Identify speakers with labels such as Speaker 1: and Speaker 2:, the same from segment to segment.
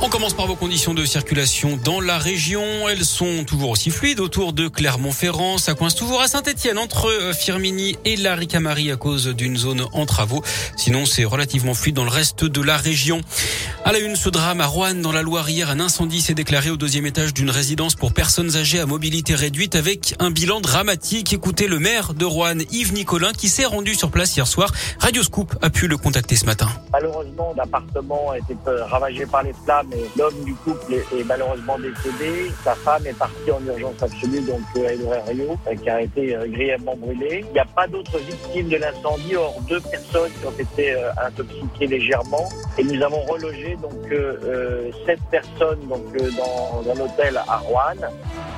Speaker 1: On commence par vos conditions de circulation dans la région. Elles sont toujours aussi fluides autour de Clermont-Ferrand. Ça coince toujours à Saint-Etienne entre euh, Firmini et la Ricamari à cause d'une zone en travaux. Sinon, c'est relativement fluide dans le reste de la région. À la une, ce drame à Rouen, dans la Loire, hier, un incendie s'est déclaré au deuxième étage d'une résidence pour personnes âgées à mobilité réduite avec un bilan dramatique. Écoutez le maire de Rouen, Yves Nicolin, qui s'est rendu sur place hier soir. Radio Scoop a pu le contacter ce matin.
Speaker 2: Malheureusement, l'appartement a été ravagé par les flammes l'homme du couple est, malheureusement décédé. Sa femme est partie en urgence absolue, donc à euh, Rio, euh, qui a été euh, grièvement brûlée. Il n'y a pas d'autres victimes de l'incendie, hors deux personnes qui ont été intoxiquées légèrement. Et nous avons relogé donc sept personnes donc dans, dans l'hôtel à Rouen.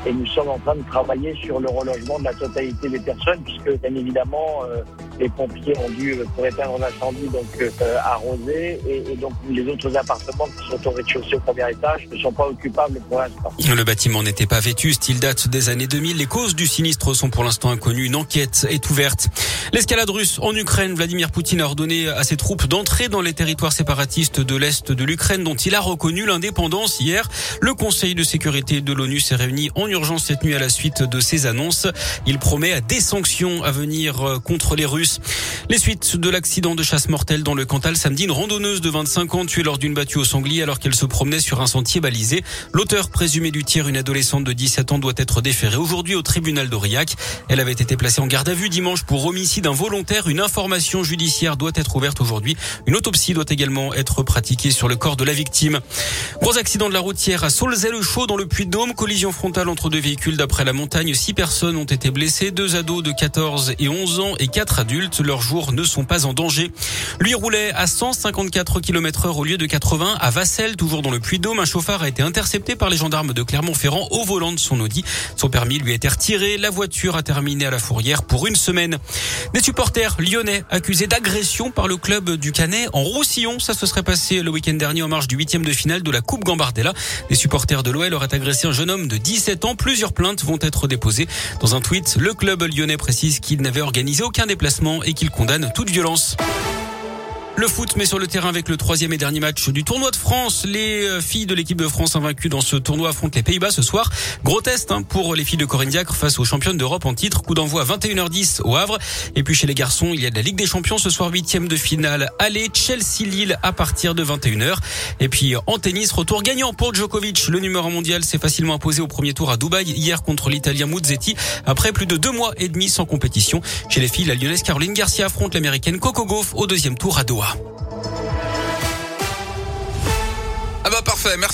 Speaker 2: Et nous sommes en train de travailler sur le relogement de la totalité des personnes, puisque bien évidemment les pompiers ont dû, pour éteindre l'incendie, donc arroser. Et, donc les autres appartements qui sont au rez-de-chaussée au premier étage ne sont pas occupables pour l'instant.
Speaker 1: Le bâtiment n'était pas vétuste, il date des années 2000. Les causes du sinistre sont pour l'instant inconnues. Une enquête est ouverte. L'escalade russe en Ukraine, Vladimir Poutine a ordonné à ses troupes d'entrer dans les territoires séparatistes de l'Est de l'Ukraine dont il a reconnu l'indépendance hier. Le Conseil de sécurité de l'ONU s'est réuni en urgence cette nuit à la suite de ces annonces. Il promet des sanctions à venir euh, contre les Russes. News. Les suites de l'accident de chasse mortelle dans le Cantal samedi, une randonneuse de 25 ans tuée lors d'une battue au sanglier alors qu'elle se promenait sur un sentier balisé. L'auteur présumé du tir, une adolescente de 17 ans, doit être déférée aujourd'hui au tribunal d'Aurillac. Elle avait été placée en garde à vue dimanche pour homicide involontaire. Une information judiciaire doit être ouverte aujourd'hui. Une autopsie doit également être pratiquée sur le corps de la victime. Gros accident de la routière à Saulzay-le-Chaud dans le Puy-de-Dôme. Collision frontale entre deux véhicules d'après la montagne. Six personnes ont été blessées. Deux ados de 14 et 11 ans et quatre adultes. Ne sont pas en danger. Lui roulait à 154 km heure au lieu de 80 à Vassel, toujours dans le Puy-de-Dôme. Un chauffard a été intercepté par les gendarmes de Clermont-Ferrand au volant de son Audi. Son permis lui a été retiré. La voiture a terminé à la fourrière pour une semaine. Des supporters lyonnais accusés d'agression par le club du Canet en Roussillon. Ça se serait passé le week-end dernier en marge du huitième de finale de la Coupe Gambardella. Des supporters de l'OL auraient agressé un jeune homme de 17 ans. Plusieurs plaintes vont être déposées. Dans un tweet, le club lyonnais précise qu'il n'avait organisé aucun déplacement et qu'il condamne toute violence. Le foot met sur le terrain avec le troisième et dernier match du tournoi de France. Les euh, filles de l'équipe de France invaincues dans ce tournoi affrontent les Pays-Bas ce soir. Gros test hein, pour les filles de Corinne Diacre face aux championnes d'Europe en titre. Coup d'envoi à 21h10 au Havre. Et puis chez les garçons, il y a de la Ligue des Champions ce soir huitième de finale. Allez, Chelsea-Lille à partir de 21h. Et puis en tennis, retour gagnant pour Djokovic. Le numéro mondial s'est facilement imposé au premier tour à Dubaï hier contre l'Italien Muzzetti après plus de deux mois et demi sans compétition. Chez les filles, la lyonnaise Caroline Garcia affronte l'américaine Coco Gauff au deuxième tour à Doha.
Speaker 3: Ah bah parfait, merci.